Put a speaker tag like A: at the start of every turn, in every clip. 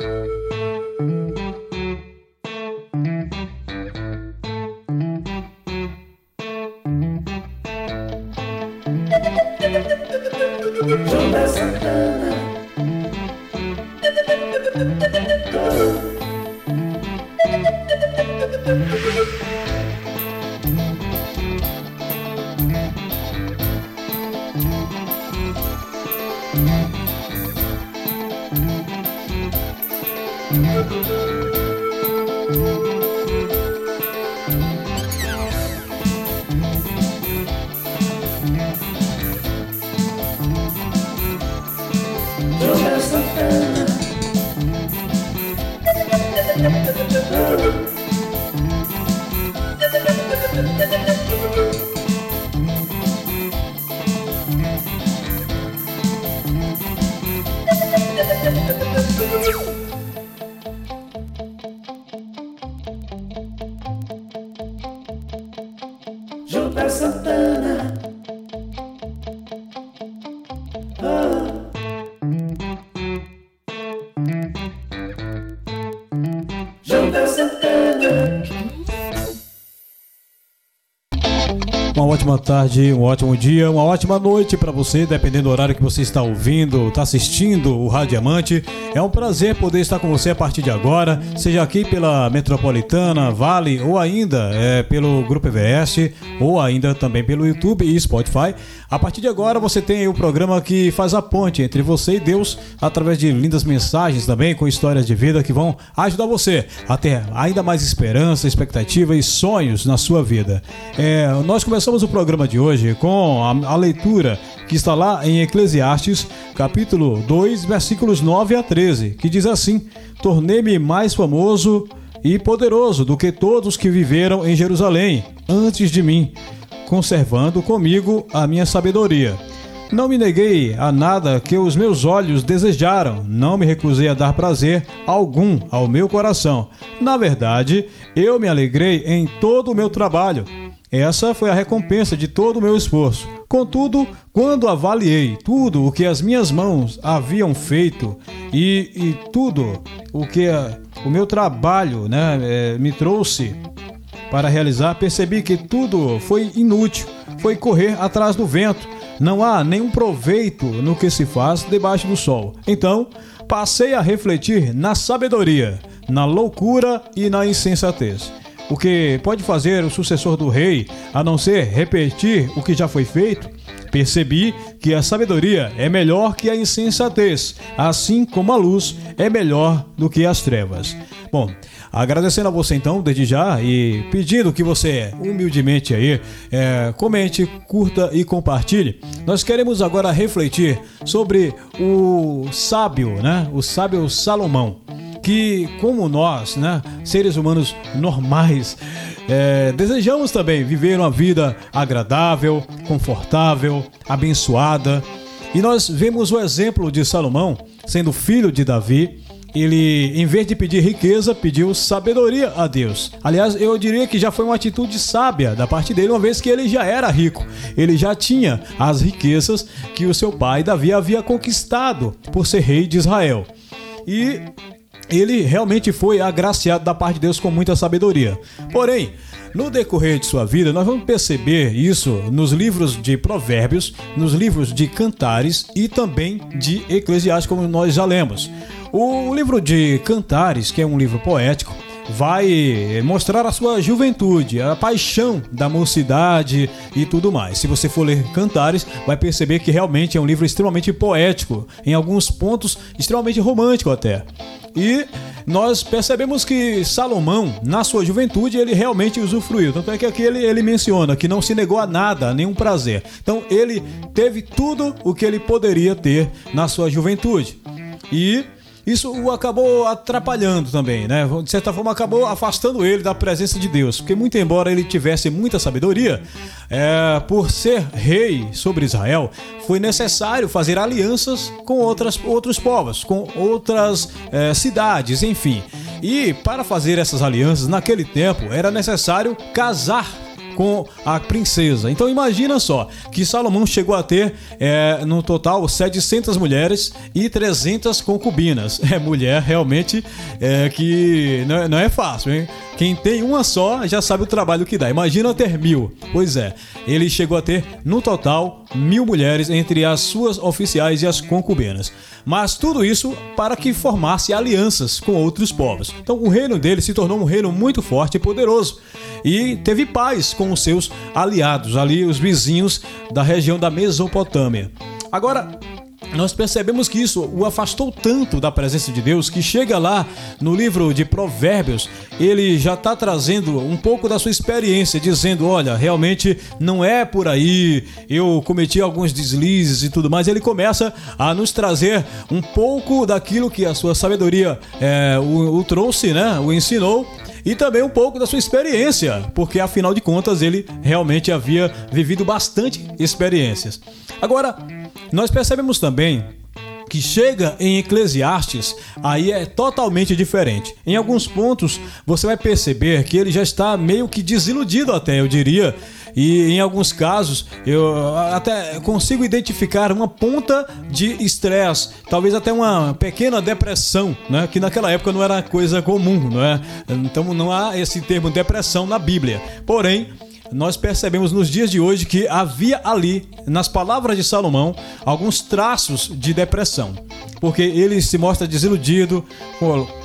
A: ótima tarde, um ótimo dia, uma ótima noite para você, dependendo do horário que você está ouvindo, está assistindo o Rádio Diamante. É um prazer poder estar com você a partir de agora, seja aqui pela Metropolitana, Vale ou ainda é, pelo Grupo EVS ou ainda também pelo YouTube e Spotify. A partir de agora você tem o programa que faz a ponte entre você e Deus através de lindas mensagens também com histórias de vida que vão ajudar você a ter ainda mais esperança, expectativa e sonhos na sua vida. É, nós começamos o programa de hoje com a, a leitura que está lá em Eclesiastes, capítulo 2, versículos 9 a 13, que diz assim: Tornei-me mais famoso e poderoso do que todos que viveram em Jerusalém antes de mim, conservando comigo a minha sabedoria. Não me neguei a nada que os meus olhos desejaram, não me recusei a dar prazer algum ao meu coração. Na verdade, eu me alegrei em todo o meu trabalho. Essa foi a recompensa de todo o meu esforço. Contudo, quando avaliei tudo o que as minhas mãos haviam feito e, e tudo o que a, o meu trabalho né, é, me trouxe para realizar, percebi que tudo foi inútil, foi correr atrás do vento. Não há nenhum proveito no que se faz debaixo do sol. Então, passei a refletir na sabedoria, na loucura e na insensatez. O que pode fazer o sucessor do rei, a não ser repetir o que já foi feito? Percebi que a sabedoria é melhor que a insensatez, assim como a luz é melhor do que as trevas. Bom, agradecendo a você então, desde já, e pedindo que você humildemente aí é, comente, curta e compartilhe. Nós queremos agora refletir sobre o sábio, né? O sábio Salomão que, como nós, né, seres humanos normais, é, desejamos também viver uma vida agradável, confortável, abençoada. E nós vemos o exemplo de Salomão, sendo filho de Davi, ele, em vez de pedir riqueza, pediu sabedoria a Deus. Aliás, eu diria que já foi uma atitude sábia da parte dele, uma vez que ele já era rico. Ele já tinha as riquezas que o seu pai Davi havia conquistado por ser rei de Israel. E ele realmente foi agraciado da parte de Deus com muita sabedoria. Porém, no decorrer de sua vida, nós vamos perceber isso nos livros de Provérbios, nos livros de Cantares e também de Eclesiastes, como nós já lemos. O livro de Cantares, que é um livro poético, vai mostrar a sua juventude, a paixão da mocidade e tudo mais. Se você for ler Cantares, vai perceber que realmente é um livro extremamente poético, em alguns pontos extremamente romântico até. E nós percebemos que Salomão, na sua juventude, ele realmente usufruiu. Tanto é que aqui ele, ele menciona que não se negou a nada, a nenhum prazer. Então ele teve tudo o que ele poderia ter na sua juventude. E isso o acabou atrapalhando também, né? De certa forma, acabou afastando ele da presença de Deus. Porque, muito embora ele tivesse muita sabedoria, é, por ser rei sobre Israel, foi necessário fazer alianças com outras, outros povos, com outras é, cidades, enfim. E para fazer essas alianças, naquele tempo, era necessário casar com a princesa. Então imagina só que Salomão chegou a ter é, no total 700 mulheres e 300 concubinas. É mulher realmente é, que não é, não é fácil, hein? Quem tem uma só já sabe o trabalho que dá. Imagina ter mil. Pois é, ele chegou a ter no total mil mulheres entre as suas oficiais e as concubinas. Mas tudo isso para que formasse alianças com outros povos. Então o reino dele se tornou um reino muito forte e poderoso e teve paz com os seus aliados, ali os vizinhos da região da Mesopotâmia. Agora, nós percebemos que isso o afastou tanto da presença de Deus que chega lá no livro de Provérbios, ele já está trazendo um pouco da sua experiência, dizendo: Olha, realmente não é por aí, eu cometi alguns deslizes e tudo mais. Ele começa a nos trazer um pouco daquilo que a sua sabedoria é, o, o trouxe, né? o ensinou e também um pouco da sua experiência, porque afinal de contas ele realmente havia vivido bastante experiências. Agora, nós percebemos também que chega em Eclesiastes, aí é totalmente diferente. Em alguns pontos você vai perceber que ele já está meio que desiludido até, eu diria. E em alguns casos eu até consigo identificar uma ponta de estresse, talvez até uma pequena depressão, né? Que naquela época não era coisa comum, não é? Então não há esse termo depressão na Bíblia. Porém, nós percebemos nos dias de hoje que havia ali, nas palavras de Salomão, alguns traços de depressão. Porque ele se mostra desiludido,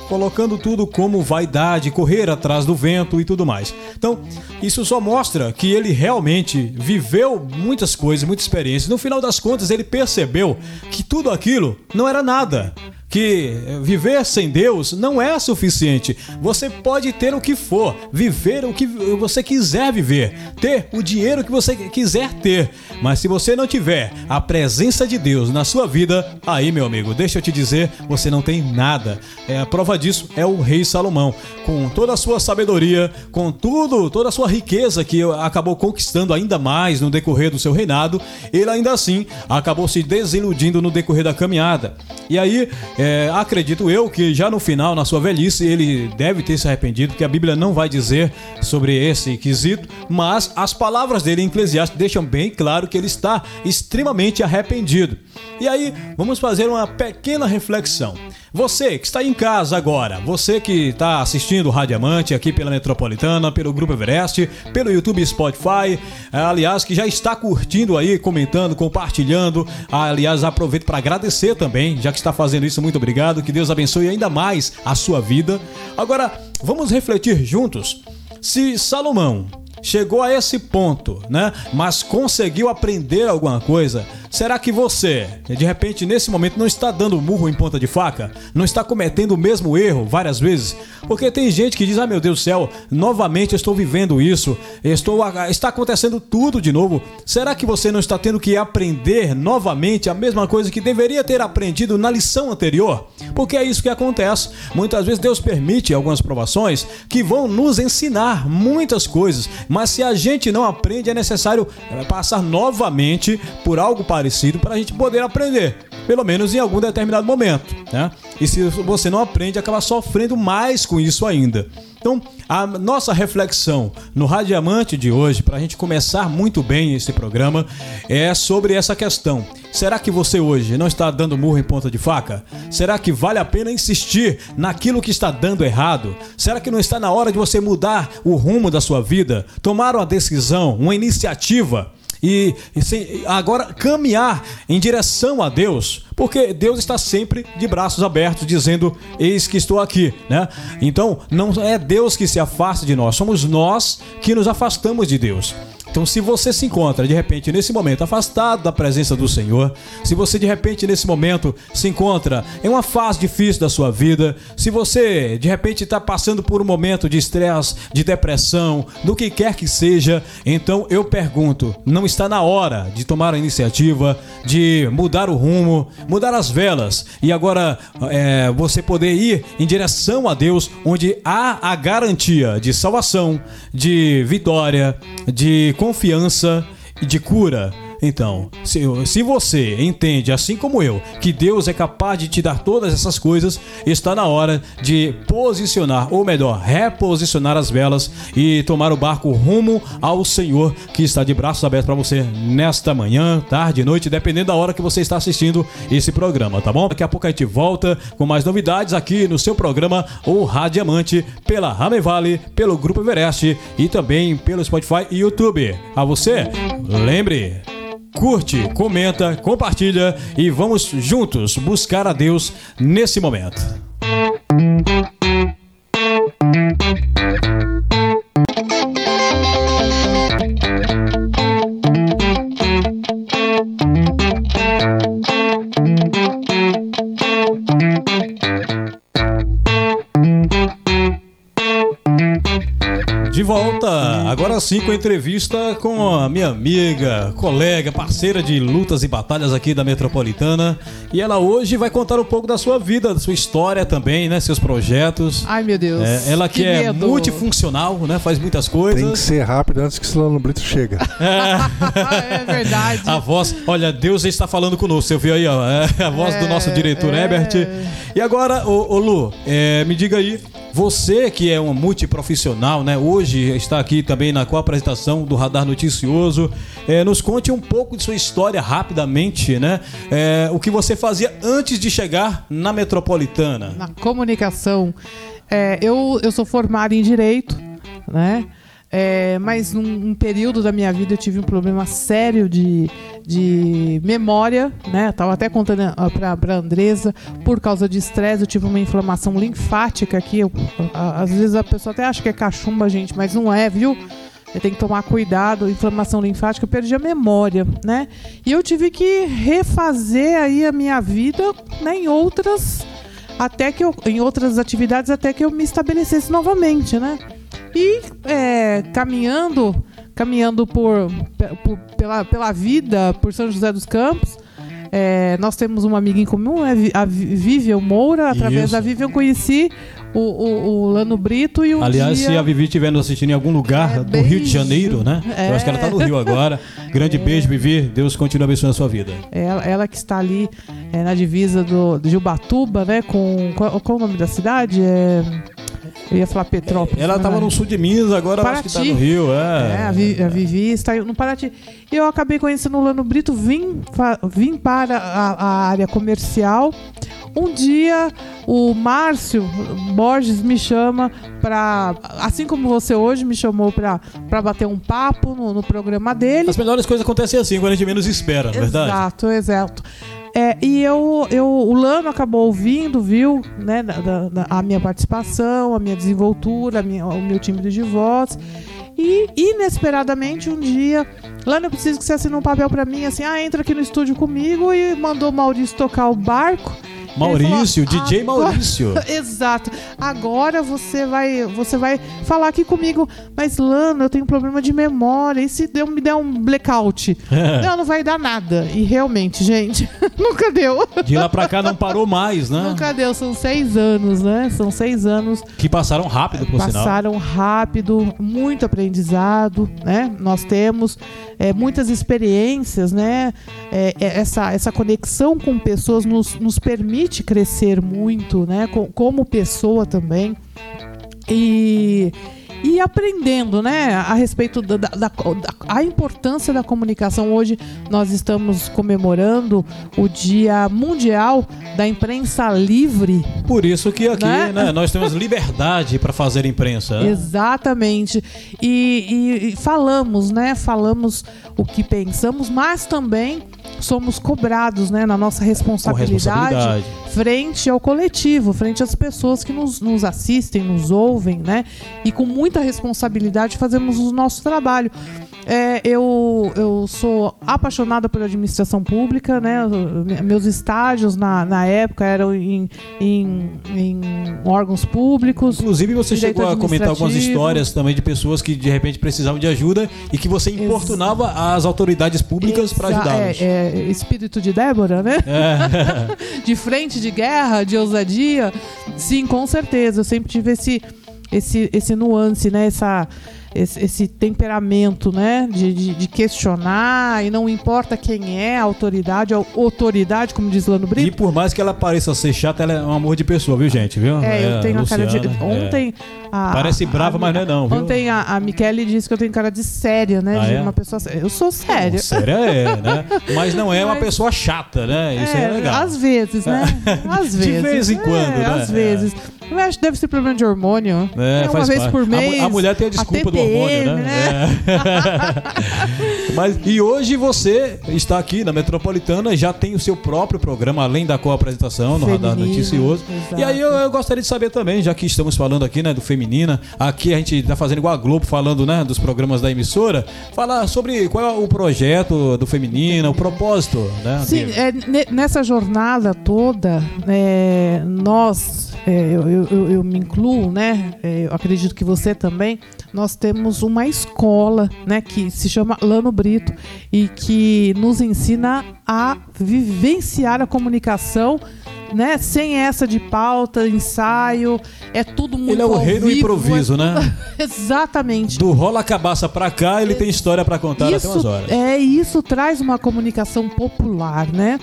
A: colocando tudo como vaidade, correr atrás do vento e tudo mais. Então, isso só mostra que ele realmente viveu muitas coisas, muitas experiências. No final das contas, ele percebeu que tudo aquilo não era nada que viver sem Deus não é suficiente. Você pode ter o que for, viver o que você quiser viver, ter o dinheiro que você quiser ter, mas se você não tiver a presença de Deus na sua vida, aí, meu amigo, deixa eu te dizer, você não tem nada. É, a prova disso é o rei Salomão, com toda a sua sabedoria, com tudo, toda a sua riqueza que acabou conquistando ainda mais no decorrer do seu reinado, ele ainda assim acabou se desiludindo no decorrer da caminhada. E aí, acredito eu que já no final, na sua velhice, ele deve ter se arrependido, porque a Bíblia não vai dizer sobre esse quesito, mas as palavras dele em Eclesiastes deixam bem claro que ele está extremamente arrependido. E aí, vamos fazer uma pequena reflexão. Você que está em casa agora, você que está assistindo o Radiamante aqui pela Metropolitana, pelo Grupo Everest, pelo YouTube Spotify, eh, aliás, que já está curtindo aí, comentando, compartilhando. Aliás, aproveito para agradecer também, já que está fazendo isso, muito obrigado. Que Deus abençoe ainda mais a sua vida. Agora, vamos refletir juntos. Se Salomão chegou a esse ponto, né? Mas conseguiu aprender alguma coisa. Será que você, de repente, nesse momento, não está dando murro em ponta de faca? Não está cometendo o mesmo erro várias vezes? Porque tem gente que diz: ah, meu Deus do céu, novamente estou vivendo isso, estou, está acontecendo tudo de novo. Será que você não está tendo que aprender novamente a mesma coisa que deveria ter aprendido na lição anterior? Porque é isso que acontece. Muitas vezes Deus permite algumas provações que vão nos ensinar muitas coisas, mas se a gente não aprende, é necessário passar novamente por algo parecido para a gente poder aprender. Pelo menos em algum determinado momento. Né? E se você não aprende, acaba sofrendo mais com isso ainda. Então, a nossa reflexão no Radiamante de hoje, para a gente começar muito bem esse programa, é sobre essa questão. Será que você hoje não está dando murro em ponta de faca? Será que vale a pena insistir naquilo que está dando errado? Será que não está na hora de você mudar o rumo da sua vida? Tomar uma decisão, uma iniciativa? E, e agora caminhar em direção a Deus, porque Deus está sempre de braços abertos, dizendo: Eis que estou aqui, né? Então, não é Deus que se afasta de nós, somos nós que nos afastamos de Deus. Então, se você se encontra de repente nesse momento afastado da presença do Senhor, se você de repente nesse momento se encontra em uma fase difícil da sua vida, se você de repente está passando por um momento de estresse, de depressão, do que quer que seja, então eu pergunto: não está na hora de tomar a iniciativa, de mudar o rumo, mudar as velas e agora é, você poder ir em direção a Deus, onde há a garantia de salvação, de vitória, de confiança e de cura. Então, se, se você entende, assim como eu, que Deus é capaz de te dar todas essas coisas, está na hora de posicionar, ou melhor, reposicionar as velas e tomar o barco rumo ao Senhor que está de braços abertos para você nesta manhã, tarde, noite, dependendo da hora que você está assistindo esse programa, tá bom? Daqui a pouco a gente volta com mais novidades aqui no seu programa O Radiamante pela Rame Vale, pelo Grupo Everest e também pelo Spotify e YouTube. A você, lembre, curte, comenta, compartilha e vamos juntos buscar a Deus nesse momento. Agora sim com a entrevista com a minha amiga, colega, parceira de lutas e batalhas aqui da Metropolitana. E ela hoje vai contar um pouco da sua vida, da sua história também, né? Seus projetos.
B: Ai, meu Deus.
A: É, ela que,
B: que
A: é
B: medo.
A: multifuncional, né? Faz muitas coisas.
C: Tem que ser rápido antes que o Solano Brito chega.
B: é verdade.
A: A voz, olha, Deus está falando conosco. Você viu aí, ó, é a voz do nosso diretor
B: é.
A: Herbert. E agora, ô, ô Lu, é, me diga aí, você que é uma multiprofissional, né? Hoje está aqui também na co-apresentação do Radar Noticioso. É, nos conte um pouco de sua história rapidamente, né? É, o que você fazia antes de chegar na Metropolitana.
B: Na comunicação. É, eu, eu sou formada em Direito, né? É, mas num, período da minha vida eu tive um problema sério de, de memória, né? Tava até contando ah, pra, pra Andresa, por causa de estresse, eu tive uma inflamação linfática aqui. Eu- a- às vezes a pessoa até acha que é cachumba, gente, mas não é, viu? Eu tenho que tomar cuidado, inflamação linfática, eu perdi a memória, né? E eu tive que refazer aí a minha vida, né, em outras até que eu, em outras atividades até que eu me estabelecesse novamente, né? E é, caminhando, caminhando por, por- pela, pela vida, por São José dos Campos, é, nós temos uma amiga em comum, é a Vi- Vivian Moura. Através
A: Isso.
B: da Vivian eu conheci o, o, o Lano Brito e um
A: Aliás,
B: dia...
A: se a Vivi estiver nos assistindo em algum lugar
B: É,
A: do Rio de. Janeiro, né?
B: É.
A: Eu acho que ela está no Rio agora. Grande beijo, Vivi. Deus continue abençoando a sua vida.
B: Ela, ela que está ali é, na divisa do, de Ubatuba, né? Com. Qual, qual o nome da cidade? É, eu ia falar Petrópolis.
A: Ela estava no sul de Minas, agora eu acho que está
B: Paraty.
A: no Rio. É,
B: É, a, Vi- a Vivi está no Paraty. Eu acabei conhecendo o Lano Brito, vim, vim para a, a área comercial. Um dia, o Márcio Borges me chama para, assim como você hoje me chamou para bater um papo no, no programa dele.
A: As melhores coisas acontecem assim, quando a gente menos espera, não é verdade?
B: Exato, exato. É, e eu, eu, o Lano acabou ouvindo, viu, né, da- da- a minha participação, a minha desenvoltura, a minha- o meu timbre de voz. E inesperadamente um dia, Lano, eu preciso que você assine um papel pra mim, assim, ah, entra aqui no estúdio comigo e mandou o Maurício tocar o barco.
A: Maurício,
B: falou,
A: DJ
B: "Agora-"
A: Maurício.
B: Exato. Agora você vai, você vai falar aqui comigo, mas Lano, eu tenho um problema de memória. E se deu, me der um blackout? Não, não vai dar nada. E realmente, gente, nunca deu.
A: De lá pra cá não parou mais, né?
B: Nunca deu. São seis anos, né? São seis anos.
A: Que passaram rápido, por sinal.
B: Passaram rápido, muito aprendizado, né? Nós temos é, muitas experiências, né? É, é, essa, essa conexão com pessoas nos, nos permite crescer muito, né? Co- como pessoa também. E, e aprendendo, né, a respeito da, da, da- a importância da comunicação. Hoje nós estamos comemorando o Dia Mundial da Imprensa Livre.
A: Por isso que aqui,
B: Né?
A: né, nós temos liberdade para fazer imprensa. né?
B: Exatamente. E, e- e falamos, né? Falamos o que pensamos, mas também somos cobrados, né? Na nossa responsabilidade,
A: responsabilidade.
B: frente ao coletivo, frente às pessoas que nos, nos assistem, nos ouvem, né? E com muita responsabilidade fazemos o nosso trabalho. É, eu, eu sou apaixonada por administração pública, né? Meus estágios na, na época eram em, em, em órgãos públicos.
A: Inclusive, você chegou a comentar algumas histórias também de pessoas que de repente precisavam de ajuda e que você importunava as autoridades públicas para ajudá-los.
B: É, é, espírito de Débora, né?
A: É.
B: De frente, de guerra, de ousadia. Sim, com certeza. Eu sempre tive esse, esse, esse nuance, né? Essa, esse, esse temperamento, né? De, de, de questionar e não importa quem é a autoridade, a autoridade, como diz Lano
A: E
B: Brito.
A: por mais que ela pareça ser chata, ela é um amor de pessoa, viu, gente? Viu?
B: É, eu tenho a cara de.
A: É.
B: Ontem. a-
A: Parece brava,
B: a-
A: mas não é não, viu?
B: Ontem a, a Michele disse que eu tenho cara de séria, né?
A: Ah,
B: de
A: é?
B: uma pessoa séria. Eu sou séria.
A: Séria é, né? Mas não é uma
B: Mas-
A: pessoa chata, né? Isso é, legal.
B: Às vezes, né? Às
A: De
B: vezes.
A: vez em quando,
B: é,
A: né?
B: Às vezes. Eu acho que deve ser problema de hormônio.
A: É,
B: uma
A: faz
B: vez
A: parte.
B: por
A: A
B: mês.
A: A, mulher tem a desculpa do hormônio,
B: TPM,
A: né? É. Mas, e hoje você está aqui na Metropolitana, já tem o seu próprio programa, além da co-apresentação no Radar Noticioso.
B: exato.
A: E aí eu, eu gostaria de saber também, já que estamos falando aqui, né, do Feminina, aqui a gente está fazendo igual a Globo, falando, né, dos programas da emissora, falar sobre qual é o projeto do Feminina, o propósito, né?
B: Sim, é, ne- nessa jornada toda, é, nós, é, eu, eu- eu- eu me incluo, né? é, eu acredito que você também. Nós temos uma escola, né, que se chama Lano Brito e que nos ensina a vivenciar a comunicação. Né? Sem essa de pauta, ensaio, é tudo muito
A: Ele é o rei do improviso, né?
B: é- Exatamente.
A: Do rola cabaça pra cá, ele tem história pra contar até umas horas.
B: É, isso traz uma comunicação popular, né?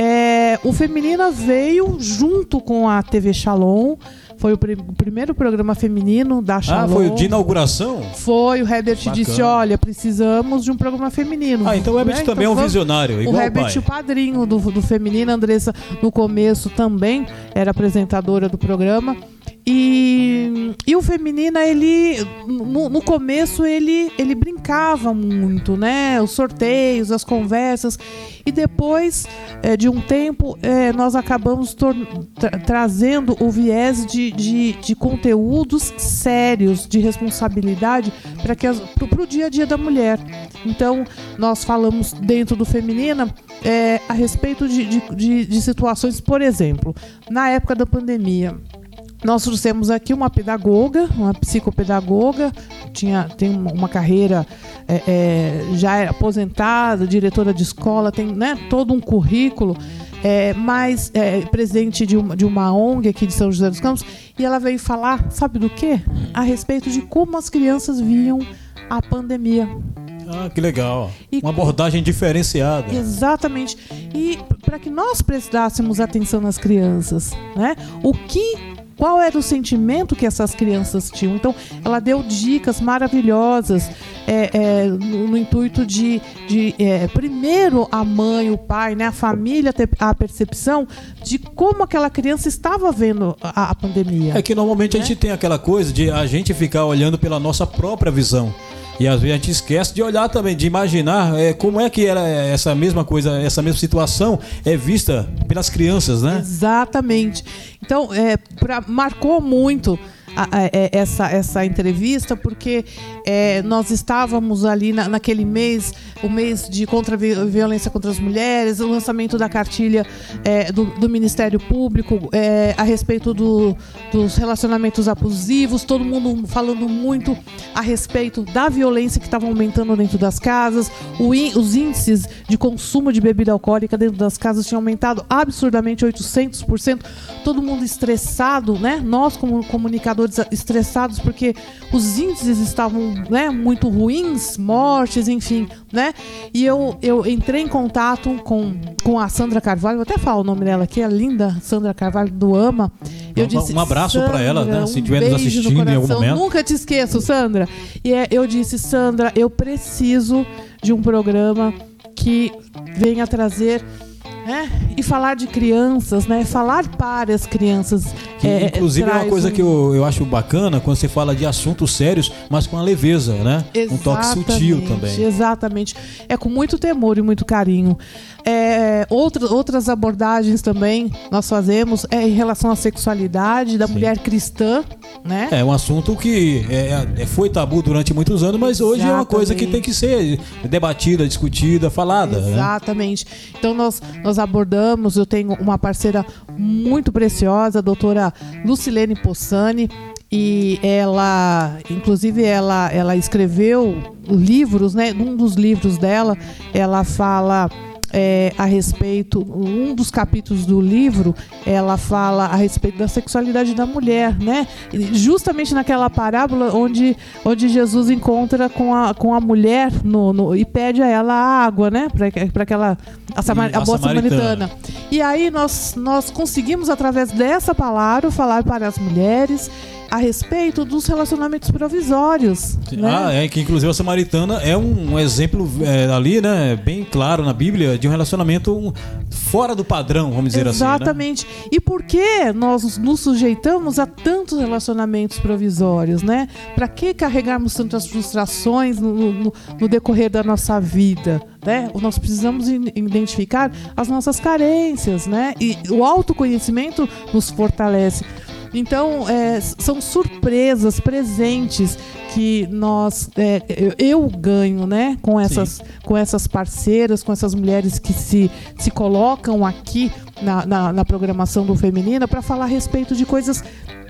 B: É, o Feminina veio junto com a TV Shalom, foi o, pri- o primeiro programa feminino da Shalom.
A: Ah, foi de inauguração?
B: Foi, o Herbert
A: Bacana.
B: disse, olha, precisamos de um programa feminino.
A: Ah, então o Herbert
B: Né?
A: também é um
B: Então,
A: visionário,
B: o
A: igual o
B: Herbert, o padrinho do, do feminino, a Andressa, no começo também era apresentadora do programa. E, e o feminina, ele no, no começo ele, ele brincava muito, né? Os sorteios, as conversas. E depois eh, de um tempo, eh, nós acabamos tra- trazendo o viés de, de, de conteúdos sérios, de responsabilidade para que para o dia a dia da mulher. Então, nós falamos dentro do Feminina eh, a respeito de, de, de, de situações, por exemplo, na época da pandemia. Nós trouxemos aqui uma pedagoga, uma psicopedagoga, tinha, tem uma carreira é, é, já é aposentada, diretora de escola, tem né, todo um currículo, é, mas é, presidente de uma, de uma ONG aqui de São José dos Campos, e ela veio falar, sabe do quê? A respeito de como as crianças viam a pandemia.
A: Ah, que legal.
B: E-
A: Uma abordagem diferenciada.
B: Exatamente. E para que nós prestássemos atenção nas crianças, né? O que qual era o sentimento que essas crianças tinham? Então, ela deu dicas maravilhosas é, é, no, no intuito de, de é, primeiro a mãe, o pai, né, a família ter a percepção de como aquela criança estava vendo a, a pandemia.
A: É que normalmente a
B: Né?
A: gente tem aquela coisa de a gente ficar olhando pela nossa própria visão. E às vezes a gente esquece de olhar também, de imaginar é, como é que era essa mesma coisa, essa mesma situação é vista pelas crianças, né?
B: Exatamente. Então, é, pra- marcou muito essa, essa entrevista, porque é, nós estávamos ali na- naquele mês, o mês de contra violência contra as mulheres, o lançamento da cartilha é, do, do Ministério Público é, a respeito do- dos relacionamentos abusivos, todo mundo falando muito a respeito da violência que estava aumentando dentro das casas, o os índices de consumo de bebida alcoólica dentro das casas tinham aumentado absurdamente 800%, todo mundo estressado, né? Nós como comunicadores estressados porque os índices estavam, né, muito ruins, mortes, enfim, né? E eu, eu entrei em contato com, com a Sandra Carvalho, vou até falar o nome dela aqui, a linda Sandra Carvalho do AMA. Eu
A: Um-
B: disse,
A: um abraço pra ela, né,
B: "Sandra,
A: se
B: um
A: estiver nos
B: beijo no
A: assistindo em algum momento."
B: Nunca te esqueço, Sandra. E é, eu disse, Sandra, eu preciso de um programa que venha trazer né, e falar de crianças, né? Falar para as crianças.
A: Que,
B: é,
A: inclusive é uma coisa
B: um-
A: que eu, eu acho bacana quando você fala de assuntos sérios, mas com a leveza, né? Um toque sutil
B: Exatamente,
A: também.
B: Exatamente. É com muito temor e muito carinho. É, outra, outras abordagens também nós fazemos é em relação à sexualidade da
A: Sim.
B: mulher cristã, né?
A: É um assunto que é, é- foi tabu durante muitos anos, mas hoje é uma coisa que tem que ser debatida, discutida, falada. Né?
B: Exatamente. Então nós, nós abordamos, eu tenho uma parceira muito preciosa, a doutora Lucilene Possani, e ela, inclusive ela, ela escreveu livros, né? Num dos livros dela, ela fala é, a respeito, um dos capítulos do livro, ela fala a respeito da sexualidade da mulher, né? Justamente naquela parábola onde, onde Jesus encontra com a, com a mulher no, no e pede a ela água, né? Para aquela a, Samar, a, a boa samaritana. samaritana. E aí nós, nós conseguimos, através dessa palavra, falar para as mulheres a respeito dos relacionamentos provisórios. Né?
A: Ah, é que inclusive a samaritana é um, um exemplo é, ali, né, bem claro na Bíblia, de um relacionamento fora do padrão, vamos dizer
B: Exatamente.
A: assim.
B: Exatamente. Né? E por que nós nos sujeitamos a tantos relacionamentos provisórios, né? Para que carregarmos tantas frustrações no, no, no decorrer da nossa vida? Né? Nós precisamos identificar as nossas carências, né? E o autoconhecimento nos fortalece. Então, é, são surpresas, presentes que nós, é, eu, eu, ganho, né, com essas, com essas parceiras, com essas mulheres que se, se colocam aqui na, na, na programação do Feminina para falar a respeito de coisas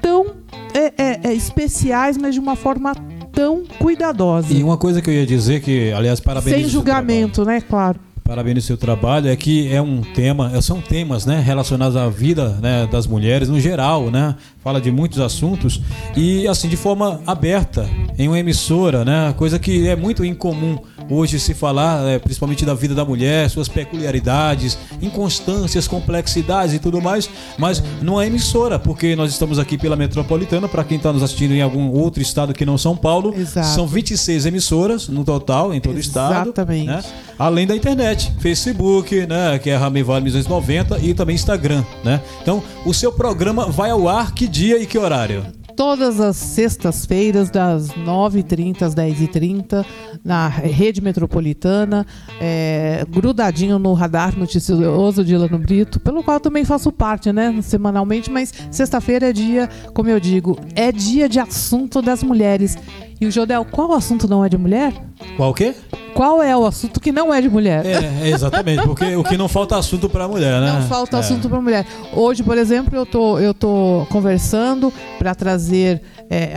B: tão é, é, é, especiais, mas de uma forma tão cuidadosa.
A: E uma coisa que eu ia dizer que, aliás, parabéns.
B: Sem julgamento, né, claro.
A: Parabéns no seu trabalho. É que é um tema, são temas, né, relacionados à vida, né, das mulheres no geral, né? Fala de muitos assuntos e assim de forma aberta em uma emissora, né? Coisa que é muito incomum hoje se falar, é, principalmente da vida da mulher, suas peculiaridades, inconstâncias, complexidades e tudo mais, mas numa emissora, porque nós estamos aqui pela Metropolitana, para quem está nos assistindo em algum outro estado que não São Paulo,
B: Exato.
A: são 26 emissoras no total, em todo o estado.
B: Exatamente.
A: Né? Além da internet, Facebook, né, que é Rami Vale 1990 e também Instagram, né? Então, o seu programa vai ao ar que dia e que horário?
B: Todas as sextas-feiras, das 9h30 às 10h30, na rede metropolitana, é, grudadinho no radar noticioso de Ilano Brito, pelo qual também faço parte, né, semanalmente, mas sexta-feira é dia, como eu digo, é dia de assunto das mulheres. E o Jodel, qual assunto não é de mulher?
A: Qual o quê?
B: Qual é o assunto que não é de mulher?
A: É, exatamente, porque o que não falta assunto para mulher, né?
B: Não falta
A: é.
B: assunto para mulher. Hoje, por exemplo, eu tô, eu tô conversando para trazer é,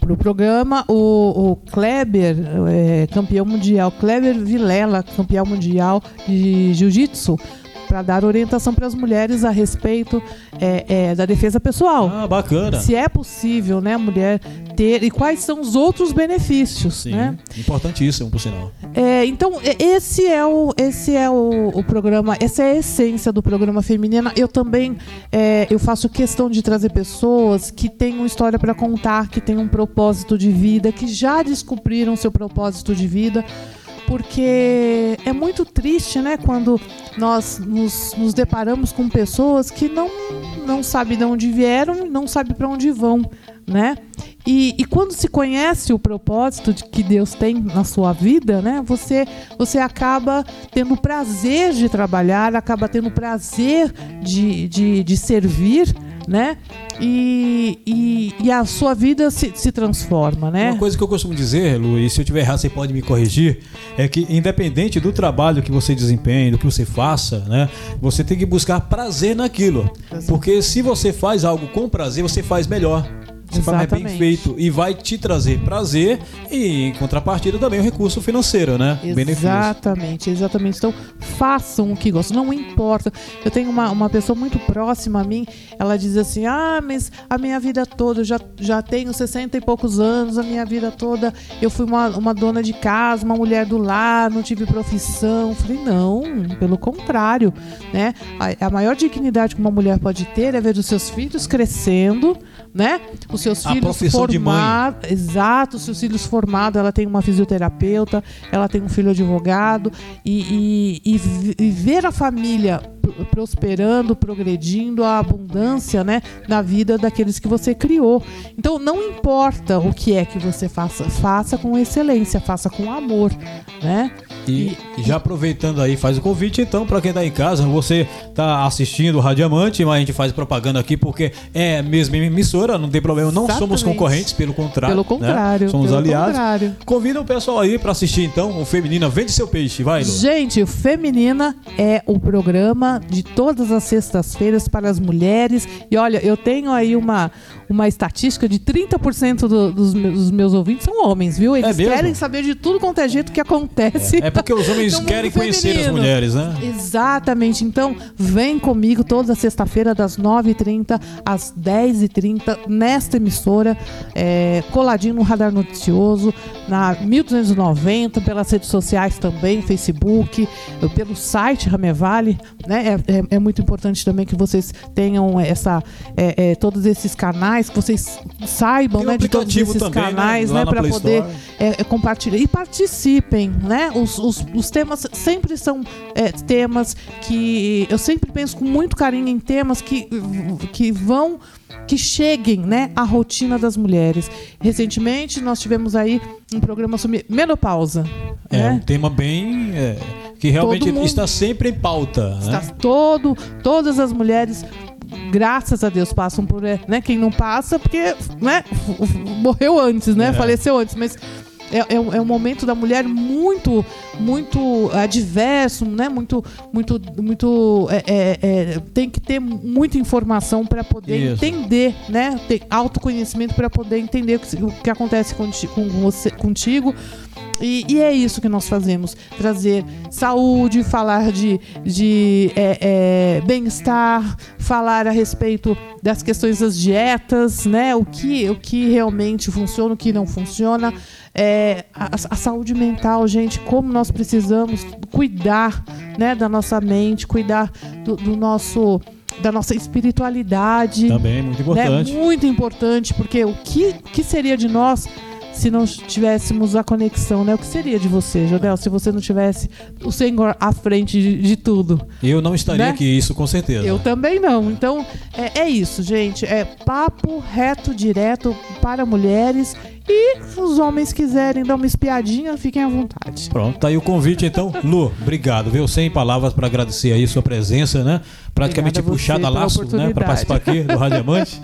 B: para o programa o, o Kleber, é, campeão mundial, Kleber Vilela, campeão mundial de jiu-jitsu para dar orientação para as mulheres a respeito é, é, da defesa pessoal.
A: Ah, bacana.
B: Se é possível, né, a mulher ter e quais são os outros benefícios,
A: Sim,
B: né?
A: Importantíssimo, por sinal.
B: É, então esse é o esse é o, o, programa, essa é a essência do programa Feminina. Eu também é, eu faço questão de trazer pessoas que têm uma história para contar, que têm um propósito de vida, que já descobriram seu propósito de vida porque é muito triste, né, quando nós nos, nos deparamos com pessoas que não, não sabem de onde vieram não sabem para onde vão, né? E, e, quando se conhece o propósito de que Deus tem na sua vida, né, você, você acaba tendo prazer de trabalhar, acaba tendo prazer de, de, de servir, né? E, e, e, a sua vida se, se transforma, né?
A: Uma coisa que eu costumo dizer, Luiz, se eu tiver errado, você pode me corrigir, é que independente do trabalho que você desempenhe, do que você faça, né? Você tem que buscar prazer naquilo. Porque se você faz algo com prazer, você faz melhor. Você faz bem feito e vai te trazer prazer e, em contrapartida, também o recurso financeiro, né?
B: Exatamente, exatamente. Então, façam o que gostam, não importa. Eu tenho uma, uma pessoa muito próxima a mim, ela diz assim: ah, mas a minha vida toda, eu já, já tenho 60 e poucos anos, a minha vida toda eu fui uma, uma dona de casa, uma mulher do lar, não tive profissão. Eu falei: não, pelo contrário, né? A, a maior dignidade que uma mulher pode ter é ver os seus filhos crescendo, né? Os os seus
A: a
B: filhos formados. Exato, os seus filhos formados, ela tem uma fisioterapeuta, ela tem um filho advogado, e, e, e, e ver a família prosperando, progredindo, a abundância né, na vida daqueles que você criou. Então não importa o que é que você faça, faça com excelência, faça com amor. Né?
A: E, e já aproveitando aí, faz o convite então para quem está em casa, você está assistindo o Radiamante, mas a gente faz propaganda aqui porque é a mesma emissora, não tem problema, não Exatamente. somos concorrentes, pelo contrário.
B: Pelo contrário.
A: Né? Somos
B: pelo
A: aliados.
B: Contrário.
A: Convida o pessoal aí para assistir então o Feminina Vende Seu Peixe, vai, Lu.
B: Gente, o Feminina é o programa de todas as sextas-feiras para as mulheres. E olha, eu tenho aí uma, uma estatística de 30% do, dos, meus, dos meus ouvintes são homens, viu? Eles
A: mesmo?
B: querem saber de tudo quanto é jeito que acontece.
A: É porque os homens querem conhecer as mulheres, né?
B: Exatamente. Então, vem comigo toda sexta-feira, das 9h30 às 10h30, nesta emissora, é, coladinho no Radar Noticioso, na 1290, pelas redes sociais também, Facebook, pelo site Ramevale. Né? É, é- é muito importante também que vocês tenham essa, é, é, todos esses canais, que vocês saibam
A: um
B: né, de todos esses
A: também, né?
B: canais, né,
A: na
B: para poder é, é, compartilhar e participem, né? Os, os, os temas sempre são é, temas que eu sempre penso com muito carinho em temas que, que vão que cheguem, né, à rotina das mulheres. Recentemente nós tivemos aí um programa sobre menopausa,
A: É um
B: né?
A: tema bem. é, que realmente está sempre em pauta.
B: Está
A: Né?
B: todo, todas as mulheres, graças a Deus, passam por, é, né? Quem não passa, porque, né? Morreu antes, né?
A: É.
B: Faleceu antes, mas é, é, um- é um momento da mulher muito, muito adverso, né? Muito, muito, muito. é, é, é, tem que ter muita informação para poder
A: Isso.
B: entender, né? Ter autoconhecimento para poder entender o que, o que acontece conti- com você, contigo. E, e é isso que nós fazemos: trazer saúde, falar de, de é, é, bem-estar, falar a respeito das questões das dietas, né? O que, o que realmente funciona, o que não funciona. É, a, a saúde mental, gente, como nós precisamos cuidar né, da nossa mente, cuidar do, do nosso. Da nossa espiritualidade
A: Também, muito
B: né?
A: importante.
B: Muito importante, porque o que, que seria de nós se não tivéssemos a conexão, né? O que seria de você, Jodel, se você não tivesse o Senhor à frente de, de tudo?
A: Eu não estaria
B: Né?
A: aqui, isso com certeza.
B: Eu também não. Então, é, é isso, gente. É papo reto, direto para mulheres. E se os homens quiserem dar uma espiadinha, fiquem à vontade.
A: Pronto, tá aí o convite então. Lu, obrigado, viu? Sem palavras para agradecer aí sua presença, né? Praticamente puxada a laço, né? Para participar aqui do Rádio Amante.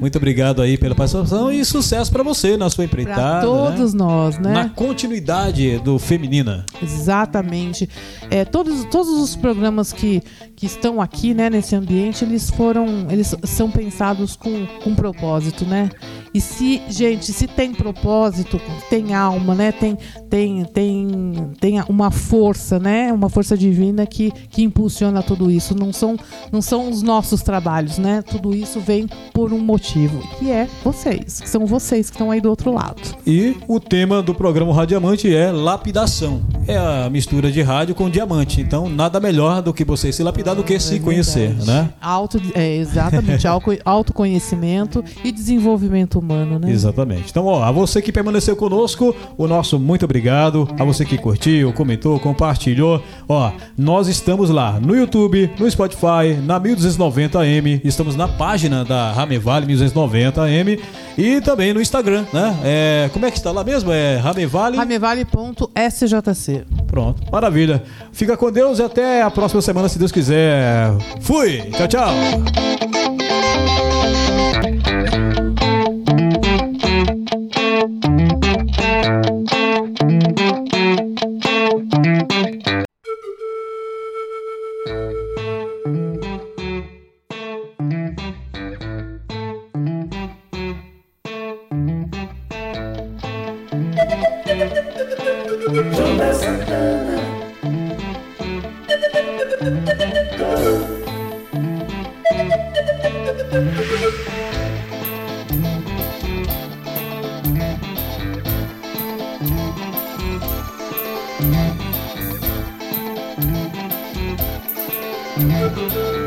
A: Muito obrigado aí pela participação e sucesso para você na sua empreitada.
B: todos
A: né?
B: nós, né?
A: Na continuidade do Feminina.
B: Exatamente. É, todos, todos os programas que, que estão aqui, né, nesse ambiente, eles foram, eles são pensados com, com propósito, né? E se, gente, se tem propósito, tem alma, né? Tem, tem, tem, tem uma força, né? Uma força divina que, que impulsiona tudo isso. Não são, não são os nossos trabalhos, né? Tudo isso vem por um motivo, que é vocês, que são vocês que estão aí do outro lado.
A: E o tema do programa Radiamante é lapidação. É a mistura de rádio com diamante. Então, nada melhor do que você se lapidar do que se
B: É
A: conhecer,
B: verdade.
A: né?
B: Auto, é, exatamente, auto- autoconhecimento e desenvolvimento humano, né?
A: Exatamente. Então, ó, a você que permaneceu conosco, o nosso muito obrigado. A você que curtiu, comentou, compartilhou. Ó, nós estamos lá no YouTube, no Spotify, na 1290M. Estamos na página da Ramevale 1290M e também no Instagram, né? É, como é que está lá mesmo? É Ramevale.
B: Ramevale.sjc.
A: Pronto, maravilha. Fica com Deus e até a próxima semana, se Deus quiser. Fui! Tchau, tchau!
D: Thank you.